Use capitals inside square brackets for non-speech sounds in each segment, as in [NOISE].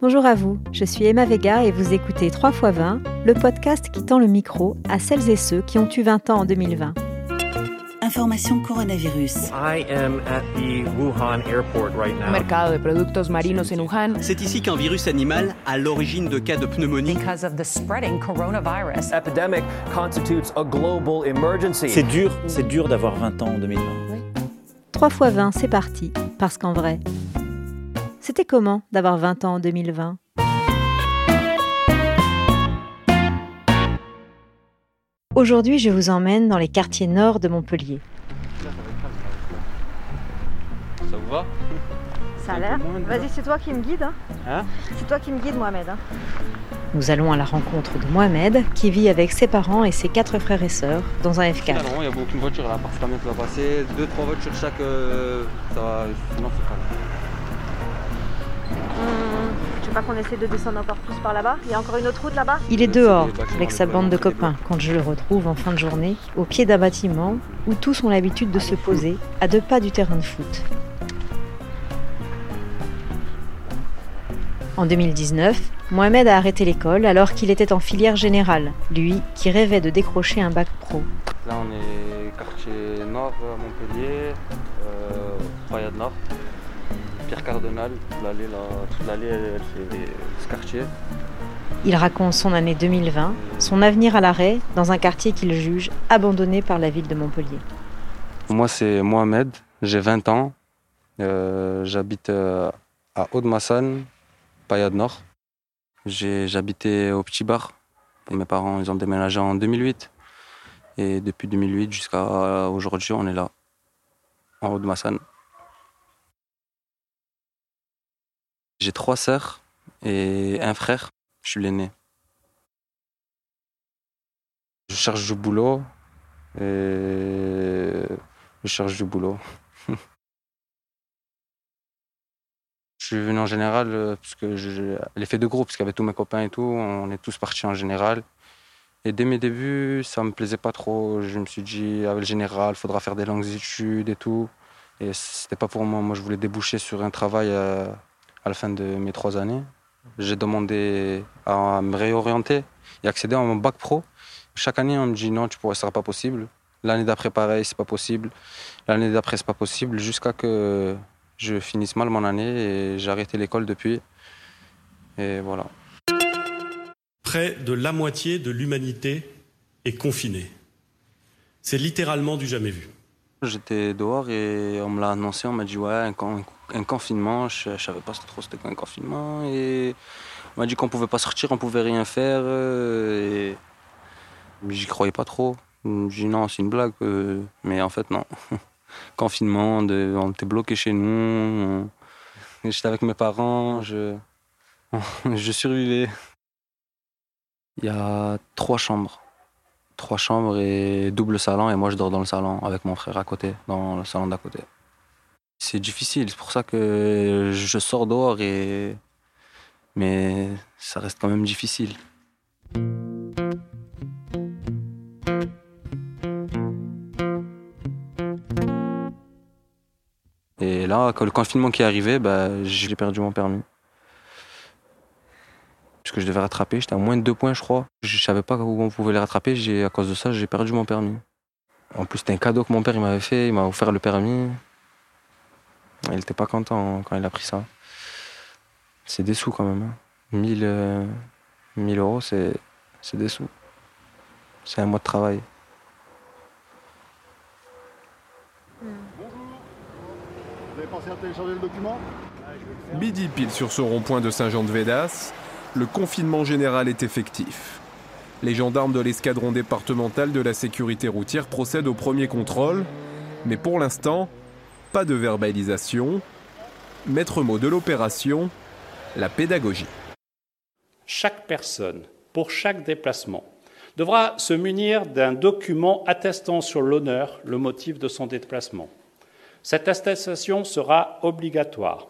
Bonjour à vous, je suis Emma Vega et vous écoutez 3 x 20, le podcast qui tend le micro à celles et ceux qui ont eu 20 ans en 2020. Information coronavirus. I am at the Wuhan airport right now. Mercado de productos marinos en Wuhan. C'est ici qu'un virus animal a l'origine de cas de pneumonie. Because of the spreading coronavirus. Epidemic constitutes a global emergency. C'est dur, c'est dur d'avoir 20 ans en 2020. 3 x 20, c'est parti, parce qu'en vrai, c'était comment d'avoir 20 ans en 2020 Aujourd'hui, je vous emmène dans les quartiers nord de Montpellier. Ça vous va? Ça a l'air. Vas-y, c'est toi qui me guide. Hein Hein? C'est toi qui me guide, Mohamed. hein. Nous allons à la rencontre de Mohamed, qui vit avec ses parents et ses quatre frères et sœurs dans un Là, F4. non, il n'y a aucune voiture là, parce que qui va passer. Deux, trois voitures chaque. euh, ça va. Sinon, c'est pas. Hum, veux pas qu'on essaie de descendre encore plus par là-bas. Il y a encore une autre route là-bas. Il est dehors avec sa de bande de copains quand je le retrouve en fin de journée au pied d'un bâtiment où tous ont l'habitude de se poser à deux pas du terrain de foot. En 2019, Mohamed a arrêté l'école alors qu'il était en filière générale, lui qui rêvait de décrocher un bac pro. Là, on est quartier nord à Montpellier, euh, Nord, Pierre. L'allée, là, toute l'allée, elle, elle fait ce quartier. Il raconte son année 2020, son avenir à l'arrêt dans un quartier qu'il juge abandonné par la ville de Montpellier. Moi, c'est Mohamed, j'ai 20 ans. Euh, J'habite euh, à Haute-Massane, Payade Nord. J'ai- J'habitais au Petit Bar. Mes parents, ils ont déménagé en 2008. Et depuis 2008 jusqu'à aujourd'hui, on est là, en Haute-Massane. J'ai trois sœurs et un frère. Je suis l'aîné. Je cherche du boulot et je cherche du boulot. [LAUGHS] je suis venu en général euh, parce que je- l'effet de groupe, parce avait tous mes copains et tout, on est tous partis en général. Et dès mes débuts, ça me plaisait pas trop. Je me suis dit, avec le général, il faudra faire des longues études et tout. Et c'était pas pour moi. Moi, je voulais déboucher sur un travail euh, à la fin de mes trois années. J'ai demandé à me réorienter et accéder à mon bac pro. Chaque année, on me dit non, tu pourras, ce sera pas possible. L'année d'après, pareil, c'est pas possible. L'année d'après, c'est pas possible, jusqu'à que je finisse mal mon année et j'ai arrêté l'école depuis. Et voilà. Près de la moitié de l'humanité est confinée. C'est littéralement du jamais vu. J'étais dehors et on me l'a annoncé, on m'a dit ouais, un, un confinement, je, je savais pas trop c'était un confinement. Et on m'a dit qu'on pouvait pas sortir, on pouvait rien faire. euh, Et j'y croyais pas trop. Me dis non, c'est une blague. euh, Mais en fait, non. [LAUGHS] confinement, on était bloqués chez nous. J'étais avec mes parents, [LAUGHS] je survivais. Il y a trois chambres. Trois chambres et double salon, et moi je dors dans le salon avec mon frère à côté, dans le salon d'à côté. C'est difficile, c'est pour ça que je sors dehors, et... mais ça reste quand même difficile. Et là, quand le confinement qui est arrivé, bah, j'ai perdu mon permis. Parce que je devais rattraper, j'étais à moins de deux points, je crois. Je savais pas où on pouvait les rattraper, à cause de ça, j'ai perdu mon permis. En plus, c'était un cadeau que mon père m'avait fait, il m'a offert le permis. Il n'était pas content quand il a pris ça. C'est des sous quand même. Hein. 1000, euh, 1000 euros, c'est, c'est des sous. C'est un mois de travail. Vous avez pensé à télécharger le document? Midi pile sur ce rond-point de Saint-Jean-de-Védas, le confinement général est effectif. Les gendarmes de l'escadron départemental de la sécurité routière procèdent au premier contrôle, mais pour l'instant, pas de verbalisation. Maître mot de l'opération, la pédagogie. Chaque personne, pour chaque déplacement, devra se munir d'un document attestant sur l'honneur le motif de son déplacement. Cette attestation sera obligatoire.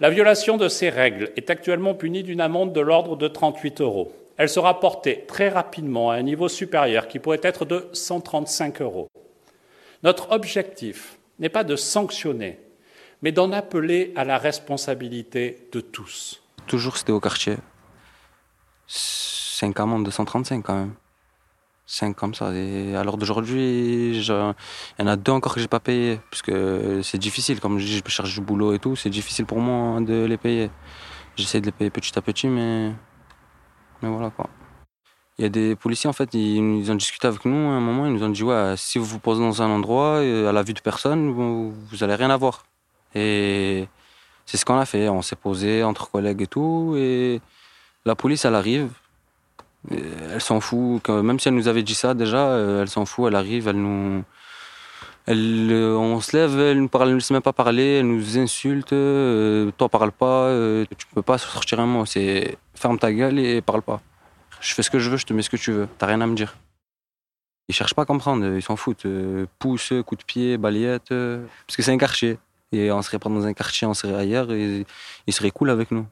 La violation de ces règles est actuellement punie d'une amende de l'ordre de 38 euros. Elle sera portée très rapidement à un niveau supérieur qui pourrait être de 135 euros. Notre objectif n'est pas de sanctionner, mais d'en appeler à la responsabilité de tous. Toujours, c'était au quartier. 5 amendes de 135 quand même. 5 comme ça. Et à l'heure d'aujourd'hui, il y en a deux encore que j'ai pas payé. Puisque c'est difficile. Comme je dis, je cherche du boulot et tout. C'est difficile pour moi de les payer. J'essaie de les payer petit à petit, mais. Mais voilà quoi. Il y a des policiers, en fait, ils, ont discuté avec nous à un moment. Ils nous ont dit Ouais, si vous vous posez dans un endroit, à la vue de personne, vous, vous allez rien avoir. Et c'est ce qu'on a fait. On s'est posé entre collègues et tout. Et la police, elle arrive. Elle s'en fout. Même si elle nous avait dit ça déjà, elle s'en fout. Elle arrive, elle nous. Elle, on se lève, elle ne parle, sait même pas parler, elle nous insulte. Euh, toi, parle pas. Euh, tu peux pas sortir un mot. C'est ferme ta gueule et parle pas. Je fais ce que je veux, je te mets ce que tu veux. T'as rien à me dire. Ils cherchent pas à comprendre, ils s'en foutent. Euh, pouce, coup de pied, balayette. parce que c'est un quartier. Et on serait pas dans un quartier, on serait ailleurs et ils seraient cool avec nous.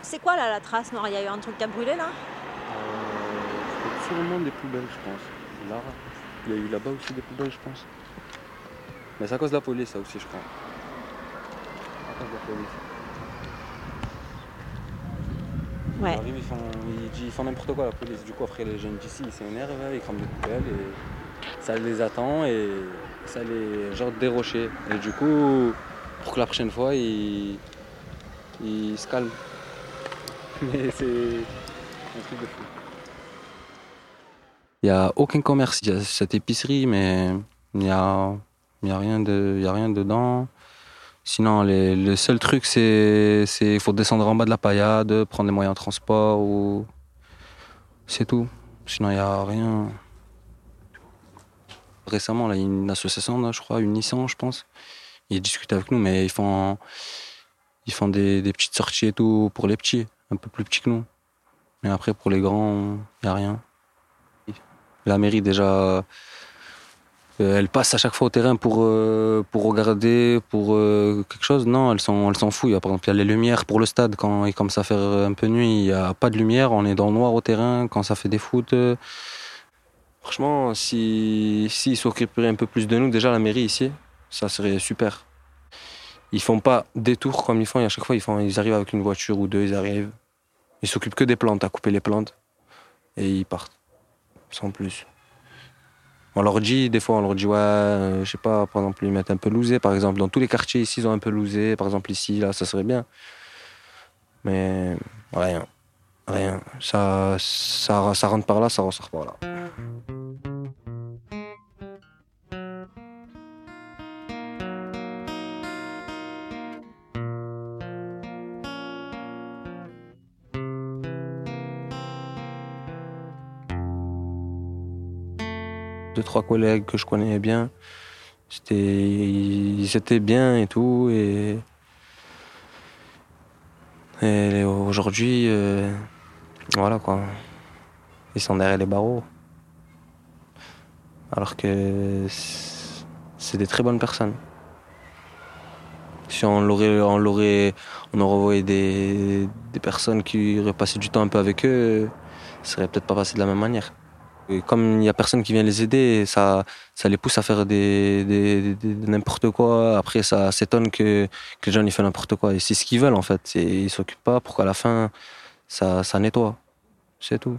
C'est quoi là la trace noire Il y a eu un truc qui a brûlé là? Euh, Sûrement des poubelles, je pense. Là, il y a eu là-bas aussi des poubelles, je pense. Mais c'est à cause de la police, ça aussi, je crois. À cause de la police. Ouais. Ils arrivent, ils font, ils, ils font n'importe quoi la police. Du coup, après, les jeunes d'ici, ils s'énervent, ils crament des poubelles et ça les attend et ça les genre dérocher. Et du coup, pour que la prochaine fois, ils, ils se calment. [LAUGHS] Mais c'est un truc de fou. Il n'y a aucun commerce. Il y a cette épicerie, mais il n'y a, y a, rien de, y a rien dedans. Sinon, les, le seul truc, c'est qu'il faut descendre en bas de la paillade, prendre des moyens de transport, ou... c'est tout. Sinon, il n'y a rien. Récemment, là, il y a une association, je crois, une je pense. Ils discutent avec nous, mais ils font, ils font des, des petites sorties et tout pour les petits, un peu plus petits que nous. Mais après, pour les grands, il n'y a rien. La mairie, déjà, euh, elle passe à chaque fois au terrain pour, euh, regarder, pour euh, quelque chose. Non, elle s'en, elle s'en fout. Il y a, par exemple, il y a les lumières pour le stade. Quand il commence à faire un peu nuit, il n'y a pas de lumière. On est dans le noir au terrain quand ça fait des foot. Franchement, si, si s'occuperaient un peu plus de nous, déjà la mairie ici, ça serait super. Ils font pas des tours comme ils font. À chaque fois, ils, ils arrivent avec une voiture ou deux, ils arrivent. Ils s'occupent que des plantes, à couper les plantes. Et ils partent. Sans plus. On leur dit, des fois, on leur dit, ouais, euh, je sais pas, par exemple, ils mettent un peu lousé, par exemple. Dans tous les quartiers ici, ils ont un peu lousé. Par exemple, ici, là, ça serait bien. Mais rien. Rien. Ça, ça, ça rentre par là, ça ressort par là. Deux trois collègues que je connais bien. Ils étaient bien et tout et, aujourd'hui euh, voilà quoi. Ils sont derrière les barreaux. Alors que c'est des très bonnes personnes. Si on l'aurait on l'aurait on aurait envoyé des, des personnes qui auraient passé du temps un peu avec eux ça serait peut-être pas passé de la même manière comme il n'y a personne qui vient les aider, ça, ça les pousse à faire des, des n'importe quoi. Après, ça s'étonne que, que les gens ils font n'importe quoi. Et c'est ce qu'ils veulent en fait. Et ils s'occupent pas pour qu'à la fin, ça, ça nettoie. C'est tout.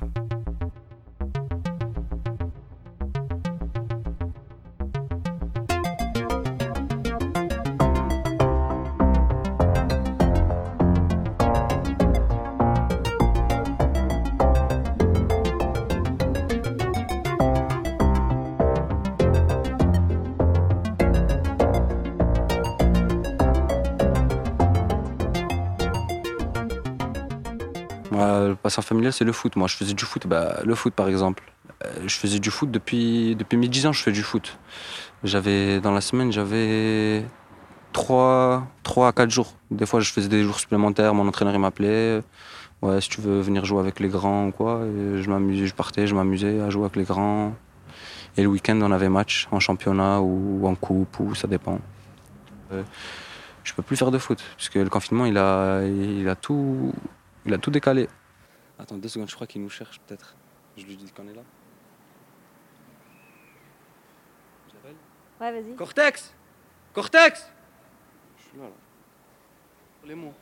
Le passant familial, c'est le foot. Moi, je faisais du foot. Bah, le foot, par exemple. Euh, je faisais du foot depuis, depuis mes 10 ans, je fais du foot. J'avais, dans la semaine, j'avais 3, 3 à 4 jours. Des fois, je faisais des jours supplémentaires. Mon entraîneur, il m'appelait. Ouais, si tu veux venir jouer avec les grands ou quoi. Et je m'amusais, je partais, je m'amusais à jouer avec les grands. Et le week-end, on avait match en championnat ou en coupe, ou ça dépend. Euh, je peux plus faire de foot, parce que le confinement, il a, il a, tout, il a tout décalé. Attends deux secondes, je crois qu'il nous cherche peut-être. Je lui dis qu'on est là. Ouais, vas-y. Cortex Cortex Je suis là, là. Les mots.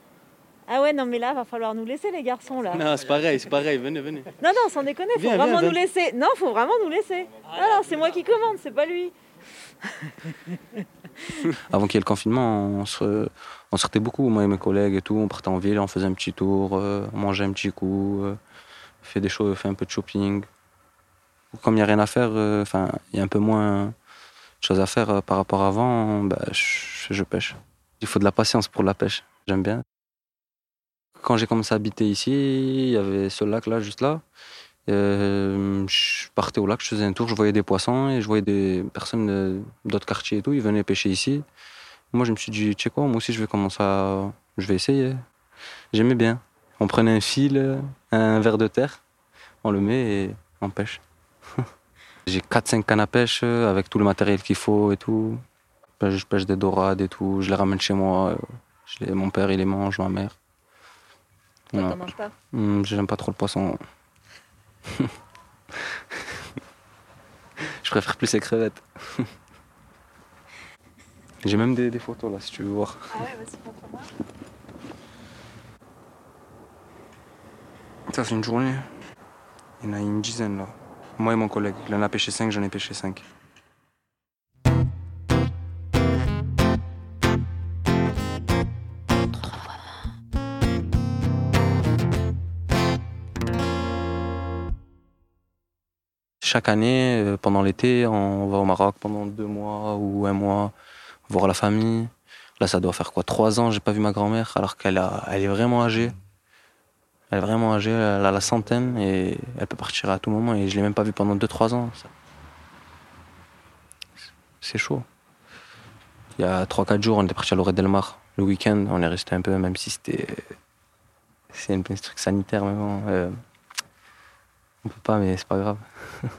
Ah ouais, non, mais là, va falloir nous laisser, les garçons, là. Non, c'est pareil, c'est pareil, venez, venez. Non, non, sans déconner, faut Viens, vraiment viens, nous viens. laisser. Non, faut vraiment nous laisser. Alors, c'est moi qui commande, c'est pas lui. [LAUGHS] Avant qu'il y ait le confinement, on, se, on sortait beaucoup, moi et mes collègues et tout. On partait en ville, on faisait un petit tour, euh, on mangeait un petit coup, euh, fait, des choses, fait un peu de shopping. Comme il n'y a rien à faire, euh, enfin, il y a un peu moins de choses à faire euh, par rapport à avant, bah, je, pêche. Il faut de la patience pour la pêche, j'aime bien. Quand j'ai commencé à habiter ici, il y avait ce lac-là, juste là. Je partais au lac, je faisais un tour, je voyais des poissons et je voyais des personnes d'autres quartiers et tout, ils venaient pêcher ici. Moi, je me suis dit, tu sais quoi, moi aussi, je vais commencer à. Je vais essayer. J'aimais bien. On prenait un fil, un verre de terre, on le met et on pêche. [LAUGHS] J'ai 4-5 cannes à pêche avec tout le matériel qu'il faut et tout. Je pêche- des dorades et tout, je les ramène chez moi. Je les... Mon père, il les mange, ma mère. Toi, t'en manges pas? Hum, J'aime pas trop le poisson. [LAUGHS] [LAUGHS] Je préfère plus les crevettes. J'ai même des, des photos là si tu veux voir. Ah ouais, vas-y, montre-moi. Ça c'est une journée. Il y en a une dizaine là. Moi et mon collègue. Il en a pêché 5, j'en ai pêché 5. Chaque année, euh, pendant l'été, on va au Maroc pendant deux mois ou un mois, voir la famille. Là, ça doit faire quoi Trois ans, j'ai pas vu ma grand-mère, alors qu'elle a, elle est vraiment âgée. Elle est vraiment âgée, elle a la centaine et elle peut partir à tout moment. Et je l'ai même pas vue pendant 2-3 ans. Ça- C'est chaud. Il y a 3-4 jours, on était parti à Lorette Del Mar. Le week-end, on est resté un peu, même si c'était. C'est un truc sanitaire, mais bon. euh, On peut pas, mais c'est pas grave. [LAUGHS]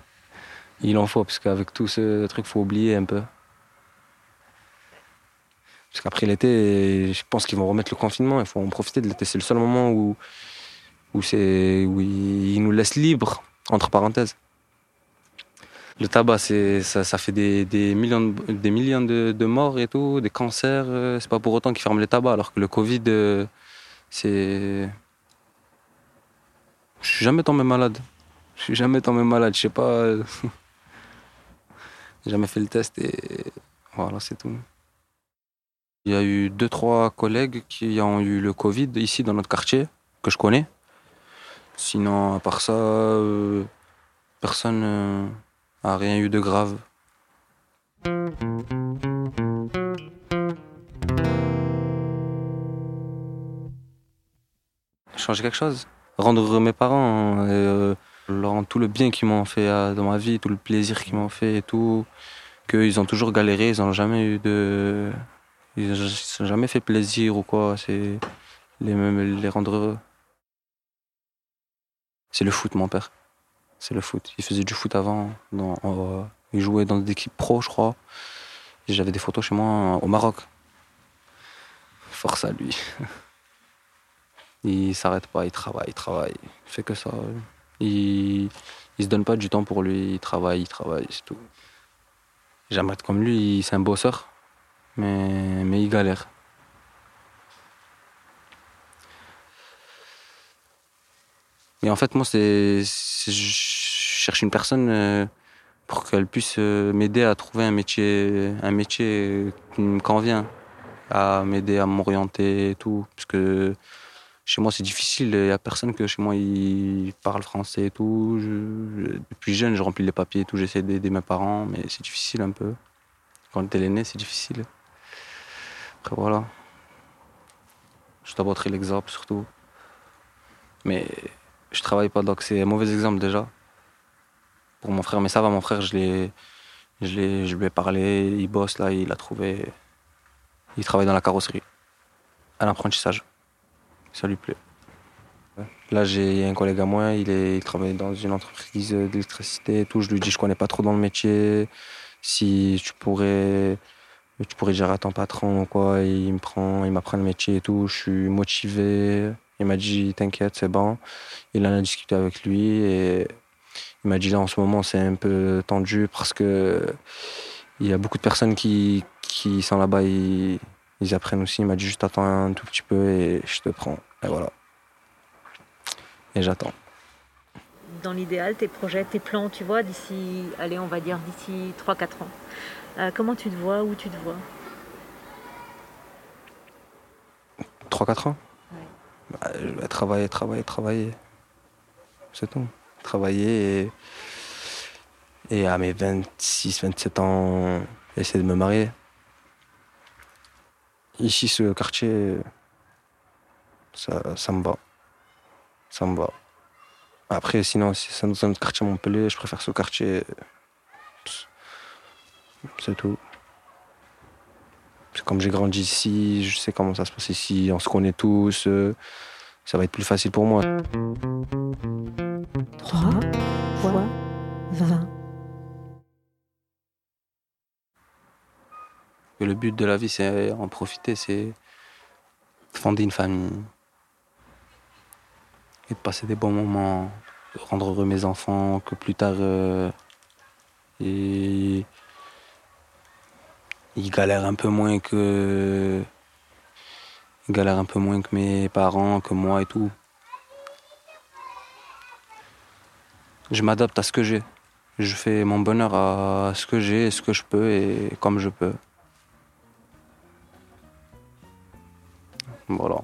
Il en faut, parce qu'avec tout ce truc, faut oublier un peu. Parce qu'après l'été, je pense qu'ils vont remettre le confinement. Il faut en profiter de l'été. C'est le seul moment où, où, où ils nous laissent libres, entre parenthèses. Le tabac, ça, fait des, des millions, de, des millions de, de morts et tout, des cancers. euh, C'est pas pour autant qu'ils ferment les tabacs, alors que le Covid, euh, c'est. Je suis jamais tombé malade. Je suis jamais tombé malade. Je sais pas. [LAUGHS] J'ai jamais fait le test et voilà, c'est tout. Il y a eu deux, trois collègues qui ont eu le Covid ici dans notre quartier, que je connais. Sinon, à part ça, euh, personne euh, a rien eu de grave. Changer quelque chose? Rendre mes parents, euh, leur rendre tout le bien qu'ils m'ont fait euh, dans ma vie, tout le plaisir qu'ils m'ont fait et tout. Qu'ils ont toujours galéré, ils n'ont jamais eu de. Ils n'ont jamais fait plaisir ou quoi. C'est les, les rendre heureux. C'est le foot, mon père. C'est le foot. Il faisait du foot avant. Il jouait dans des équipes pro, je crois. J'avais des photos chez moi au Maroc. Force à lui. [LAUGHS] Il s'arrête pas, il travaille, il travaille. Il fait que ça. Il, il se donne pas du temps pour lui. Il travaille, il travaille, c'est tout. J'aimerais être comme lui, c'est un bosseur. Mais, mais il galère. Et en fait, moi, c'est, je cherche une personne euh, pour qu'elle puisse euh, m'aider à trouver un métier, un métier qui me convient, à m'aider à m'orienter et tout. Parce que chez moi, c'est difficile. Il n'y a personne que chez moi, il parle français et tout. Depuis jeune, je remplis les papiers et tout. J'essaie d'aider mes parents, mais c'est difficile un peu. Quand t'es l'aîné, c'est difficile. Après, voilà. Je montrer l'exemple surtout. Mais je travaille pas, donc c'est un mauvais exemple déjà. Pour mon frère, mais ça va, mon frère, je l'ai, lui ai parlé, il bosse là, il a trouvé, il travaille dans la carrosserie, à l'apprentissage. Ça lui plaît. Là, j'ai un collègue à moi, il travaille dans une entreprise d'électricité et tout. Je lui dis, je connais pas trop dans le métier. Si tu pourrais, tu pourrais dire à ton patron ou quoi, il me prend, il m'apprend le métier et tout. Je suis motivé. Il m'a dit, t'inquiète, c'est bon. Il en a discuté avec lui et il m'a dit là en ce moment c'est un peu tendu parce que Il y a beaucoup de personnes qui, qui sont là-bas, ils, apprennent aussi. Il m'a dit juste attends un tout petit peu et je te prends. Et voilà. Et j'attends. Dans l'idéal, tes projets, tes plans, tu vois, d'ici, allez, on va dire d'ici 3-4 ans. Euh, comment tu te vois Où tu te vois? 3-4 ans? Bah, Je vais travailler, travailler, travailler. C'est tout. Travailler et, et à mes 26, 27 ans, essayer de me marier. Ici, ce quartier, ça, ça me va. Ça me va. Après, sinon, si c'est dans un autre quartier à Montpellier, je préfère ce quartier. C'est tout. Comme j'ai grandi ici, je sais comment ça se passe ici, on se connaît tous, euh, ça va être plus facile pour moi. 3 fois 20. Et le but de la vie, c'est en profiter, c'est fonder une famille et de passer des bons moments, de rendre heureux mes enfants, que plus tard euh, ils, ils galèrent un peu moins que ils un peu moins que mes parents, que moi et tout. Je m'adapte à ce que j'ai. Je fais mon bonheur à ce que j'ai, ce que je peux et comme je peux. Voilà.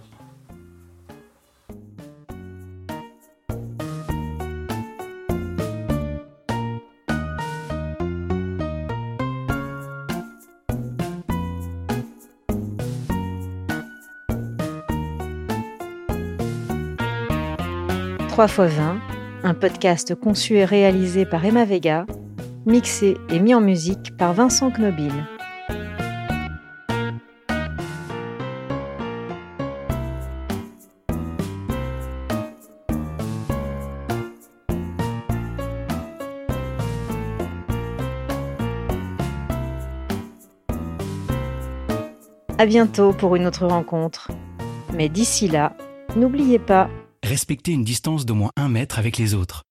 Trois fois 20, un podcast conçu et réalisé par Emma Vega, mixé et mis en musique par Vincent Knobil. À bientôt pour une autre rencontre. Mais d'ici là, n'oubliez pas, Respectez une distance d'au moins un mètre avec les autres.